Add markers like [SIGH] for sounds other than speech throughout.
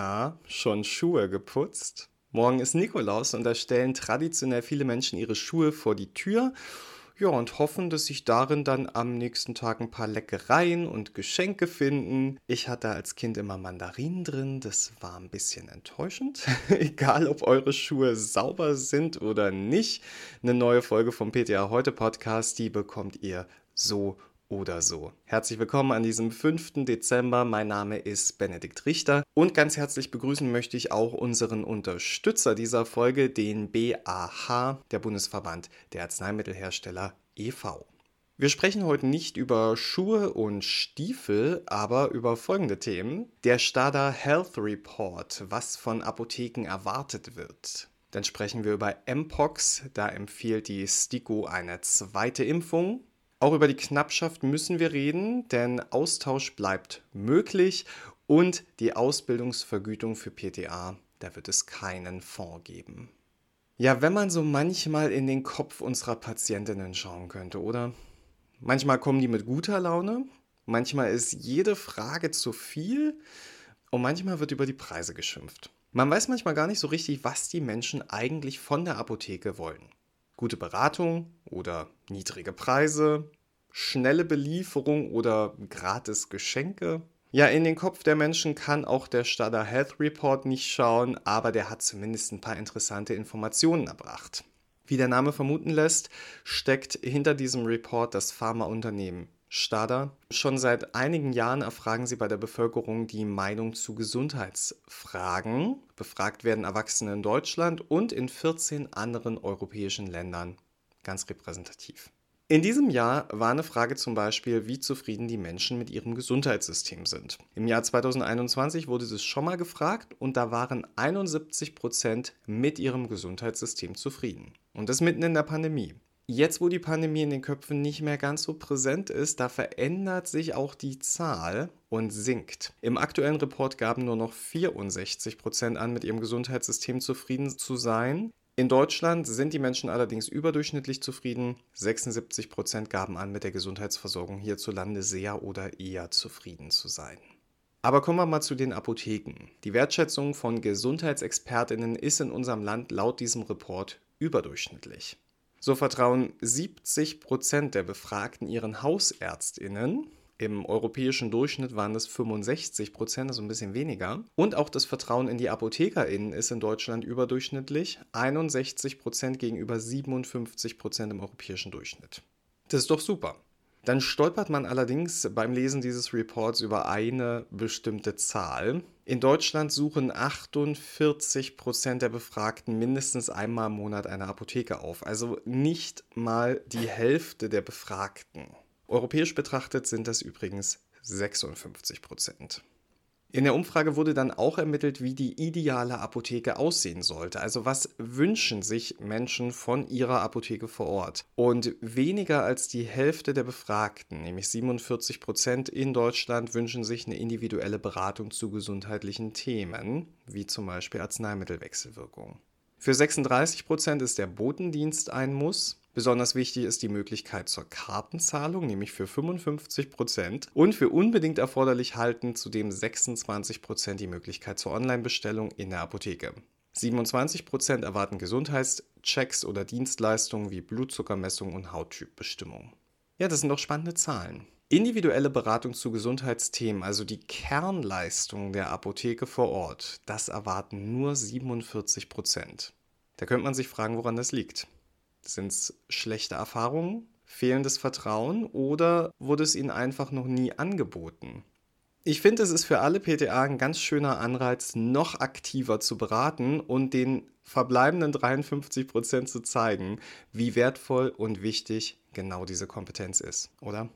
Na, schon Schuhe geputzt? Morgen ist Nikolaus und da stellen traditionell viele Menschen ihre Schuhe vor die Tür. Ja, und hoffen, dass sich darin dann am nächsten Tag ein paar Leckereien und Geschenke finden. Ich hatte als Kind immer Mandarinen drin, das war ein bisschen enttäuschend. [LAUGHS] Egal, ob eure Schuhe sauber sind oder nicht. Eine neue Folge vom PTA Heute Podcast, die bekommt ihr so oder so. Herzlich willkommen an diesem 5. Dezember. Mein Name ist Benedikt Richter und ganz herzlich begrüßen möchte ich auch unseren Unterstützer dieser Folge, den BAH, der Bundesverband der Arzneimittelhersteller e.V. Wir sprechen heute nicht über Schuhe und Stiefel, aber über folgende Themen. Der Stada Health Report, was von Apotheken erwartet wird. Dann sprechen wir über Mpox, da empfiehlt die STIKO eine zweite Impfung. Auch über die Knappschaft müssen wir reden, denn Austausch bleibt möglich und die Ausbildungsvergütung für PTA, da wird es keinen Fonds geben. Ja, wenn man so manchmal in den Kopf unserer Patientinnen schauen könnte, oder? Manchmal kommen die mit guter Laune, manchmal ist jede Frage zu viel und manchmal wird über die Preise geschimpft. Man weiß manchmal gar nicht so richtig, was die Menschen eigentlich von der Apotheke wollen gute Beratung oder niedrige Preise, schnelle Belieferung oder gratis Geschenke. Ja, in den Kopf der Menschen kann auch der Stada Health Report nicht schauen, aber der hat zumindest ein paar interessante Informationen erbracht. Wie der Name vermuten lässt, steckt hinter diesem Report das Pharmaunternehmen Stada. Schon seit einigen Jahren erfragen sie bei der Bevölkerung die Meinung zu Gesundheitsfragen. Befragt werden Erwachsene in Deutschland und in 14 anderen europäischen Ländern. Ganz repräsentativ. In diesem Jahr war eine Frage zum Beispiel, wie zufrieden die Menschen mit ihrem Gesundheitssystem sind. Im Jahr 2021 wurde das schon mal gefragt und da waren 71 Prozent mit ihrem Gesundheitssystem zufrieden. Und das mitten in der Pandemie. Jetzt, wo die Pandemie in den Köpfen nicht mehr ganz so präsent ist, da verändert sich auch die Zahl und sinkt. Im aktuellen Report gaben nur noch 64 Prozent an, mit ihrem Gesundheitssystem zufrieden zu sein. In Deutschland sind die Menschen allerdings überdurchschnittlich zufrieden. 76 Prozent gaben an, mit der Gesundheitsversorgung hierzulande sehr oder eher zufrieden zu sein. Aber kommen wir mal zu den Apotheken. Die Wertschätzung von Gesundheitsexpertinnen ist in unserem Land laut diesem Report überdurchschnittlich. So vertrauen 70 Prozent der Befragten ihren Hausärztinnen. Im europäischen Durchschnitt waren es 65 Prozent, also ein bisschen weniger. Und auch das Vertrauen in die ApothekerInnen ist in Deutschland überdurchschnittlich. 61 Prozent gegenüber 57 Prozent im europäischen Durchschnitt. Das ist doch super. Dann stolpert man allerdings beim Lesen dieses Reports über eine bestimmte Zahl. In Deutschland suchen 48 Prozent der Befragten mindestens einmal im Monat eine Apotheke auf. Also nicht mal die Hälfte der Befragten. Europäisch betrachtet sind das übrigens 56 Prozent. In der Umfrage wurde dann auch ermittelt, wie die ideale Apotheke aussehen sollte. Also was wünschen sich Menschen von ihrer Apotheke vor Ort? Und weniger als die Hälfte der Befragten, nämlich 47 Prozent in Deutschland, wünschen sich eine individuelle Beratung zu gesundheitlichen Themen, wie zum Beispiel Arzneimittelwechselwirkung. Für 36 Prozent ist der Botendienst ein Muss. Besonders wichtig ist die Möglichkeit zur Kartenzahlung, nämlich für 55 Prozent. Und für unbedingt erforderlich halten zudem 26 Prozent die Möglichkeit zur Online-Bestellung in der Apotheke. 27 Prozent erwarten Gesundheitschecks oder Dienstleistungen wie Blutzuckermessung und Hauttypbestimmung. Ja, das sind doch spannende Zahlen. Individuelle Beratung zu Gesundheitsthemen, also die Kernleistung der Apotheke vor Ort, das erwarten nur 47 Prozent. Da könnte man sich fragen, woran das liegt. Sind es schlechte Erfahrungen, fehlendes Vertrauen oder wurde es ihnen einfach noch nie angeboten? Ich finde, es ist für alle PTA ein ganz schöner Anreiz, noch aktiver zu beraten und den verbleibenden 53 Prozent zu zeigen, wie wertvoll und wichtig genau diese Kompetenz ist, oder?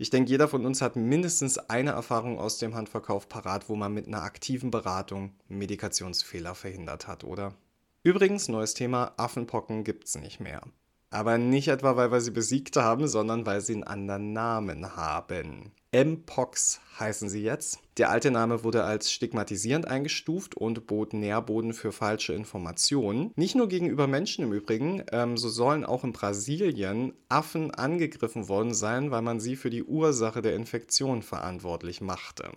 Ich denke, jeder von uns hat mindestens eine Erfahrung aus dem Handverkauf parat, wo man mit einer aktiven Beratung Medikationsfehler verhindert hat, oder? Übrigens, neues Thema, Affenpocken gibt's nicht mehr. Aber nicht etwa, weil wir sie besiegt haben, sondern weil sie einen anderen Namen haben. Mpox heißen sie jetzt. Der alte Name wurde als stigmatisierend eingestuft und bot Nährboden für falsche Informationen. Nicht nur gegenüber Menschen im Übrigen, ähm, so sollen auch in Brasilien Affen angegriffen worden sein, weil man sie für die Ursache der Infektion verantwortlich machte.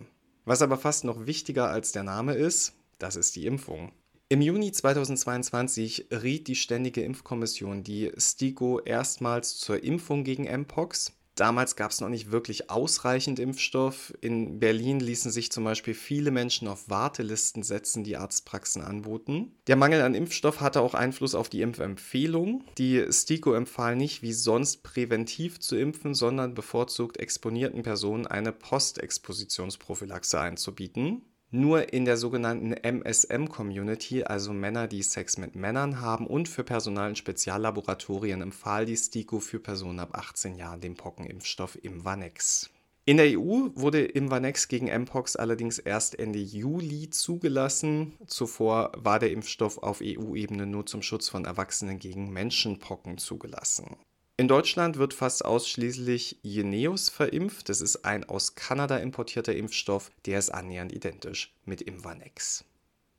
Was aber fast noch wichtiger als der Name ist, das ist die Impfung. Im Juni 2022 riet die Ständige Impfkommission die STIKO erstmals zur Impfung gegen Mpox. Damals gab es noch nicht wirklich ausreichend Impfstoff. In Berlin ließen sich zum Beispiel viele Menschen auf Wartelisten setzen, die Arztpraxen anboten. Der Mangel an Impfstoff hatte auch Einfluss auf die Impfempfehlung. Die STIKO empfahl nicht wie sonst präventiv zu impfen, sondern bevorzugt exponierten Personen eine Postexpositionsprophylaxe einzubieten. Nur in der sogenannten MSM-Community, also Männer, die Sex mit Männern haben, und für Personal in Speziallaboratorien empfahl die STIKO für Personen ab 18 Jahren den Pockenimpfstoff Imvanex. In der EU wurde Imvanex gegen Mpox allerdings erst Ende Juli zugelassen. Zuvor war der Impfstoff auf EU-Ebene nur zum Schutz von Erwachsenen gegen Menschenpocken zugelassen. In Deutschland wird fast ausschließlich Jynneos verimpft. Das ist ein aus Kanada importierter Impfstoff, der ist annähernd identisch mit Imvanex.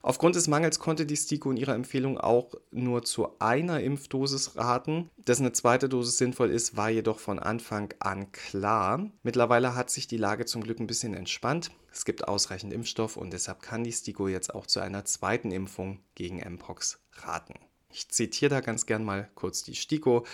Aufgrund des Mangels konnte die STIKO in ihrer Empfehlung auch nur zu einer Impfdosis raten. Dass eine zweite Dosis sinnvoll ist, war jedoch von Anfang an klar. Mittlerweile hat sich die Lage zum Glück ein bisschen entspannt. Es gibt ausreichend Impfstoff und deshalb kann die STIKO jetzt auch zu einer zweiten Impfung gegen Mpox raten. Ich zitiere da ganz gern mal kurz die STIKO.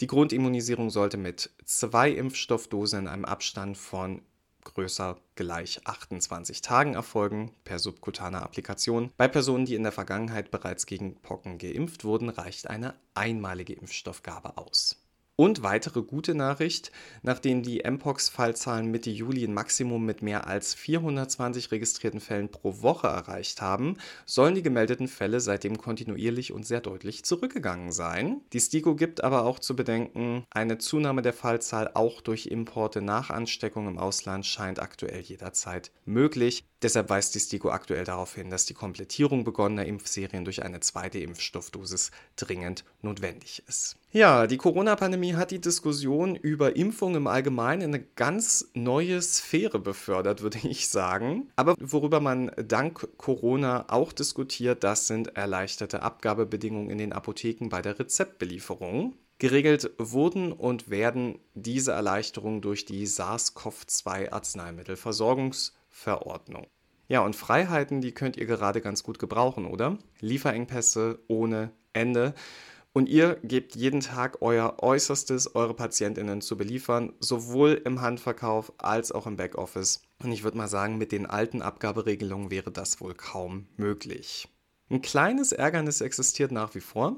Die Grundimmunisierung sollte mit zwei Impfstoffdosen in einem Abstand von größer gleich 28 Tagen erfolgen per subkutaner Applikation. Bei Personen, die in der Vergangenheit bereits gegen Pocken geimpft wurden, reicht eine einmalige Impfstoffgabe aus. Und weitere gute Nachricht, nachdem die Mpox-Fallzahlen Mitte Juli ein Maximum mit mehr als 420 registrierten Fällen pro Woche erreicht haben, sollen die gemeldeten Fälle seitdem kontinuierlich und sehr deutlich zurückgegangen sein. Die STIKO gibt aber auch zu bedenken, eine Zunahme der Fallzahl auch durch Importe nach Ansteckung im Ausland scheint aktuell jederzeit möglich. Deshalb weist die STIKO aktuell darauf hin, dass die Komplettierung begonnener Impfserien durch eine zweite Impfstoffdosis dringend notwendig ist. Ja, die Corona-Pandemie hat die Diskussion über Impfung im Allgemeinen in eine ganz neue Sphäre befördert, würde ich sagen. Aber worüber man dank Corona auch diskutiert, das sind erleichterte Abgabebedingungen in den Apotheken bei der Rezeptbelieferung. Geregelt wurden und werden diese Erleichterungen durch die SARS-CoV-2-Arzneimittelversorgungsverordnung. Ja, und Freiheiten, die könnt ihr gerade ganz gut gebrauchen, oder? Lieferengpässe ohne Ende. Und ihr gebt jeden Tag euer Äußerstes, eure Patientinnen zu beliefern, sowohl im Handverkauf als auch im Backoffice. Und ich würde mal sagen, mit den alten Abgaberegelungen wäre das wohl kaum möglich. Ein kleines Ärgernis existiert nach wie vor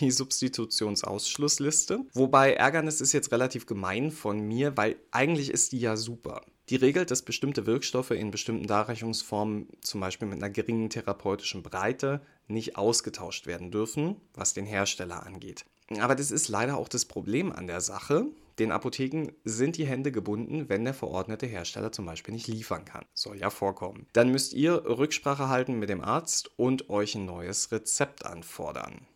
die Substitutionsausschlussliste. Wobei Ärgernis ist jetzt relativ gemein von mir, weil eigentlich ist die ja super. Die regelt, dass bestimmte Wirkstoffe in bestimmten Darreichungsformen, zum Beispiel mit einer geringen therapeutischen Breite, nicht ausgetauscht werden dürfen, was den Hersteller angeht. Aber das ist leider auch das Problem an der Sache. Den Apotheken sind die Hände gebunden, wenn der verordnete Hersteller zum Beispiel nicht liefern kann. Soll ja vorkommen. Dann müsst ihr Rücksprache halten mit dem Arzt und euch ein neues Rezept anfordern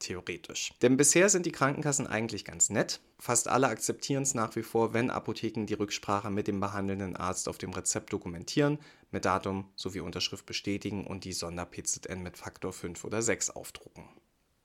theoretisch. Denn bisher sind die Krankenkassen eigentlich ganz nett. Fast alle akzeptieren es nach wie vor, wenn Apotheken die Rücksprache mit dem behandelnden Arzt auf dem Rezept dokumentieren, mit Datum sowie Unterschrift bestätigen und die Sonder-PZN mit Faktor 5 oder 6 aufdrucken.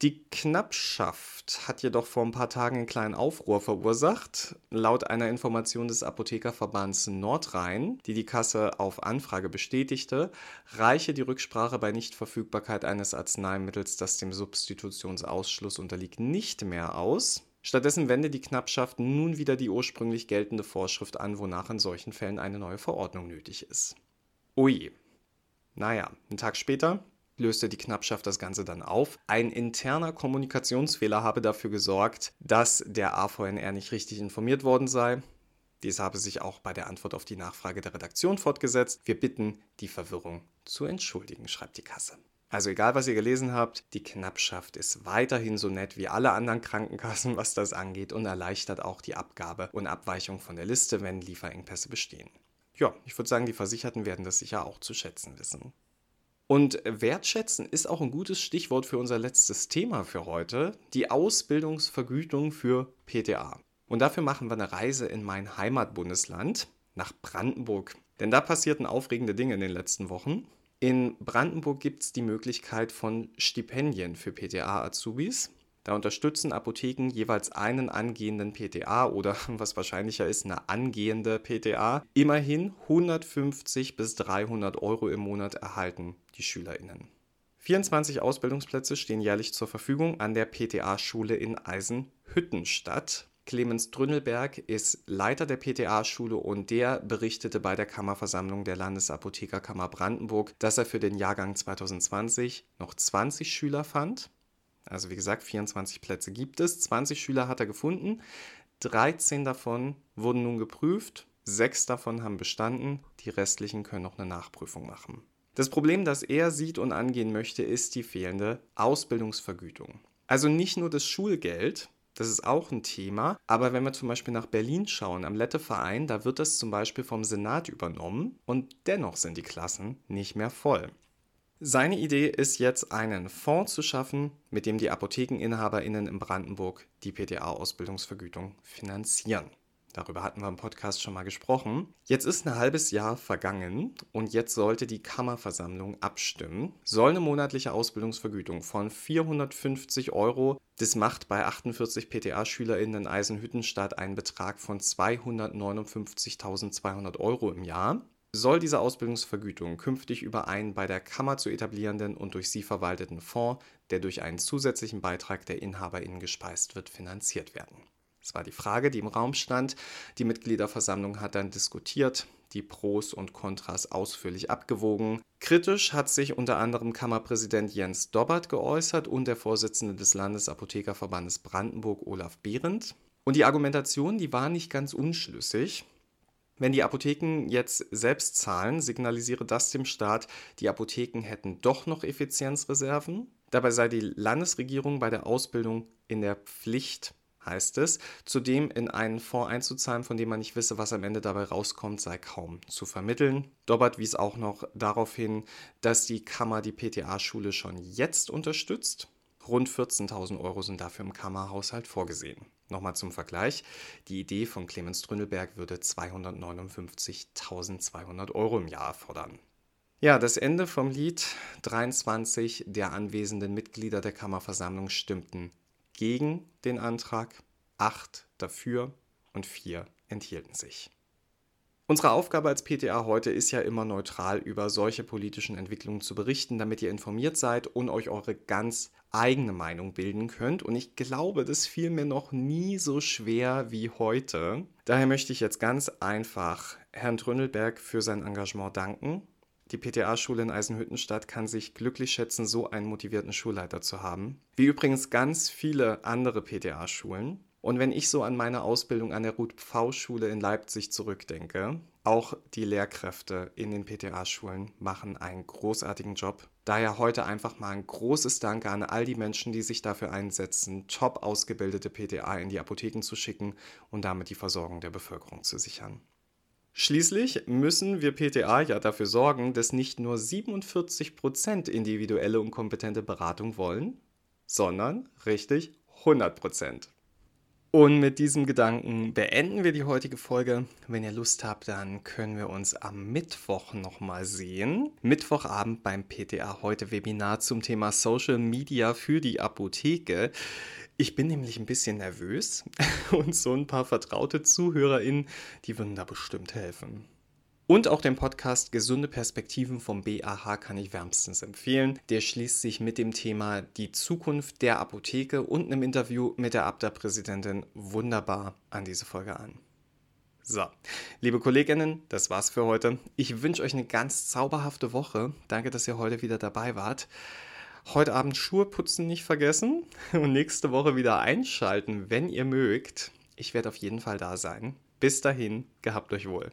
Die Knappschaft hat jedoch vor ein paar Tagen einen kleinen Aufruhr verursacht. Laut einer Information des Apothekerverbands Nordrhein, die die Kasse auf Anfrage bestätigte, reiche die Rücksprache bei Nichtverfügbarkeit eines Arzneimittels, das dem Substitutionsausschluss unterliegt, nicht mehr aus. Stattdessen wende die Knappschaft nun wieder die ursprünglich geltende Vorschrift an, wonach in solchen Fällen eine neue Verordnung nötig ist. Ui. Naja, einen Tag später löste die Knappschaft das Ganze dann auf. Ein interner Kommunikationsfehler habe dafür gesorgt, dass der AVNR nicht richtig informiert worden sei. Dies habe sich auch bei der Antwort auf die Nachfrage der Redaktion fortgesetzt. Wir bitten, die Verwirrung zu entschuldigen, schreibt die Kasse. Also egal, was ihr gelesen habt, die Knappschaft ist weiterhin so nett wie alle anderen Krankenkassen, was das angeht und erleichtert auch die Abgabe und Abweichung von der Liste, wenn Lieferengpässe bestehen. Ja, ich würde sagen, die Versicherten werden das sicher auch zu schätzen wissen. Und wertschätzen ist auch ein gutes Stichwort für unser letztes Thema für heute, die Ausbildungsvergütung für PTA. Und dafür machen wir eine Reise in mein Heimatbundesland, nach Brandenburg. Denn da passierten aufregende Dinge in den letzten Wochen. In Brandenburg gibt es die Möglichkeit von Stipendien für PTA-Azubis. Da unterstützen Apotheken jeweils einen angehenden PTA oder [LAUGHS] was wahrscheinlicher ist, eine angehende PTA. Immerhin 150 bis 300 Euro im Monat erhalten die SchülerInnen. 24 Ausbildungsplätze stehen jährlich zur Verfügung an der PTA-Schule in Eisenhüttenstadt. Clemens Drünnelberg ist Leiter der PTA-Schule und der berichtete bei der Kammerversammlung der Landesapothekerkammer Brandenburg, dass er für den Jahrgang 2020 noch 20 Schüler fand. Also wie gesagt, 24 Plätze gibt es, 20 Schüler hat er gefunden, 13 davon wurden nun geprüft, 6 davon haben bestanden, die restlichen können noch eine Nachprüfung machen. Das Problem, das er sieht und angehen möchte, ist die fehlende Ausbildungsvergütung. Also nicht nur das Schulgeld, das ist auch ein Thema. Aber wenn wir zum Beispiel nach Berlin schauen, am Lette-Verein, da wird das zum Beispiel vom Senat übernommen und dennoch sind die Klassen nicht mehr voll. Seine Idee ist jetzt, einen Fonds zu schaffen, mit dem die ApothekeninhaberInnen in Brandenburg die PTA-Ausbildungsvergütung finanzieren. Darüber hatten wir im Podcast schon mal gesprochen. Jetzt ist ein halbes Jahr vergangen und jetzt sollte die Kammerversammlung abstimmen. Soll eine monatliche Ausbildungsvergütung von 450 Euro, das macht bei 48 PTA-SchülerInnen in Eisenhüttenstadt einen Betrag von 259.200 Euro im Jahr. Soll diese Ausbildungsvergütung künftig über einen bei der Kammer zu etablierenden und durch sie verwalteten Fonds, der durch einen zusätzlichen Beitrag der InhaberInnen gespeist wird, finanziert werden. Das war die Frage, die im Raum stand. Die Mitgliederversammlung hat dann diskutiert, die Pros und Kontras ausführlich abgewogen. Kritisch hat sich unter anderem Kammerpräsident Jens Dobbert geäußert und der Vorsitzende des Landesapothekerverbandes Brandenburg Olaf Behrendt. Und die Argumentation, die war nicht ganz unschlüssig. Wenn die Apotheken jetzt selbst zahlen, signalisiere das dem Staat, die Apotheken hätten doch noch Effizienzreserven. Dabei sei die Landesregierung bei der Ausbildung in der Pflicht, heißt es. Zudem in einen Fonds einzuzahlen, von dem man nicht wisse, was am Ende dabei rauskommt, sei kaum zu vermitteln. Dobbert wies auch noch darauf hin, dass die Kammer die PTA-Schule schon jetzt unterstützt. Rund 14.000 Euro sind dafür im Kammerhaushalt vorgesehen. Nochmal zum Vergleich. Die Idee von Clemens Drünnelberg würde 259.200 Euro im Jahr erfordern. Ja, das Ende vom Lied. 23 der anwesenden Mitglieder der Kammerversammlung stimmten gegen den Antrag, acht dafür und vier enthielten sich. Unsere Aufgabe als PTA heute ist ja immer neutral über solche politischen Entwicklungen zu berichten, damit ihr informiert seid und euch eure ganz eigene Meinung bilden könnt. Und ich glaube, das fiel mir noch nie so schwer wie heute. Daher möchte ich jetzt ganz einfach Herrn Trünnelberg für sein Engagement danken die PTA-Schule in Eisenhüttenstadt kann sich glücklich schätzen, so einen motivierten Schulleiter zu haben. Wie übrigens ganz viele andere PTA-Schulen. Und wenn ich so an meine Ausbildung an der Ruth-Pfau-Schule in Leipzig zurückdenke, auch die Lehrkräfte in den PTA-Schulen machen einen großartigen Job. Daher heute einfach mal ein großes Danke an all die Menschen, die sich dafür einsetzen, top ausgebildete PTA in die Apotheken zu schicken und damit die Versorgung der Bevölkerung zu sichern. Schließlich müssen wir PTA ja dafür sorgen, dass nicht nur 47% individuelle und kompetente Beratung wollen, sondern richtig 100%. Und mit diesem Gedanken beenden wir die heutige Folge. Wenn ihr Lust habt, dann können wir uns am Mittwoch nochmal sehen. Mittwochabend beim PTA heute Webinar zum Thema Social Media für die Apotheke. Ich bin nämlich ein bisschen nervös [LAUGHS] und so ein paar vertraute ZuhörerInnen, die würden da bestimmt helfen. Und auch den Podcast Gesunde Perspektiven vom BAH kann ich wärmstens empfehlen. Der schließt sich mit dem Thema die Zukunft der Apotheke und einem Interview mit der Abda-Präsidentin wunderbar an diese Folge an. So, liebe Kolleginnen, das war's für heute. Ich wünsche euch eine ganz zauberhafte Woche. Danke, dass ihr heute wieder dabei wart. Heute Abend Schuhe putzen nicht vergessen [LAUGHS] und nächste Woche wieder einschalten, wenn ihr mögt. Ich werde auf jeden Fall da sein. Bis dahin, gehabt euch wohl.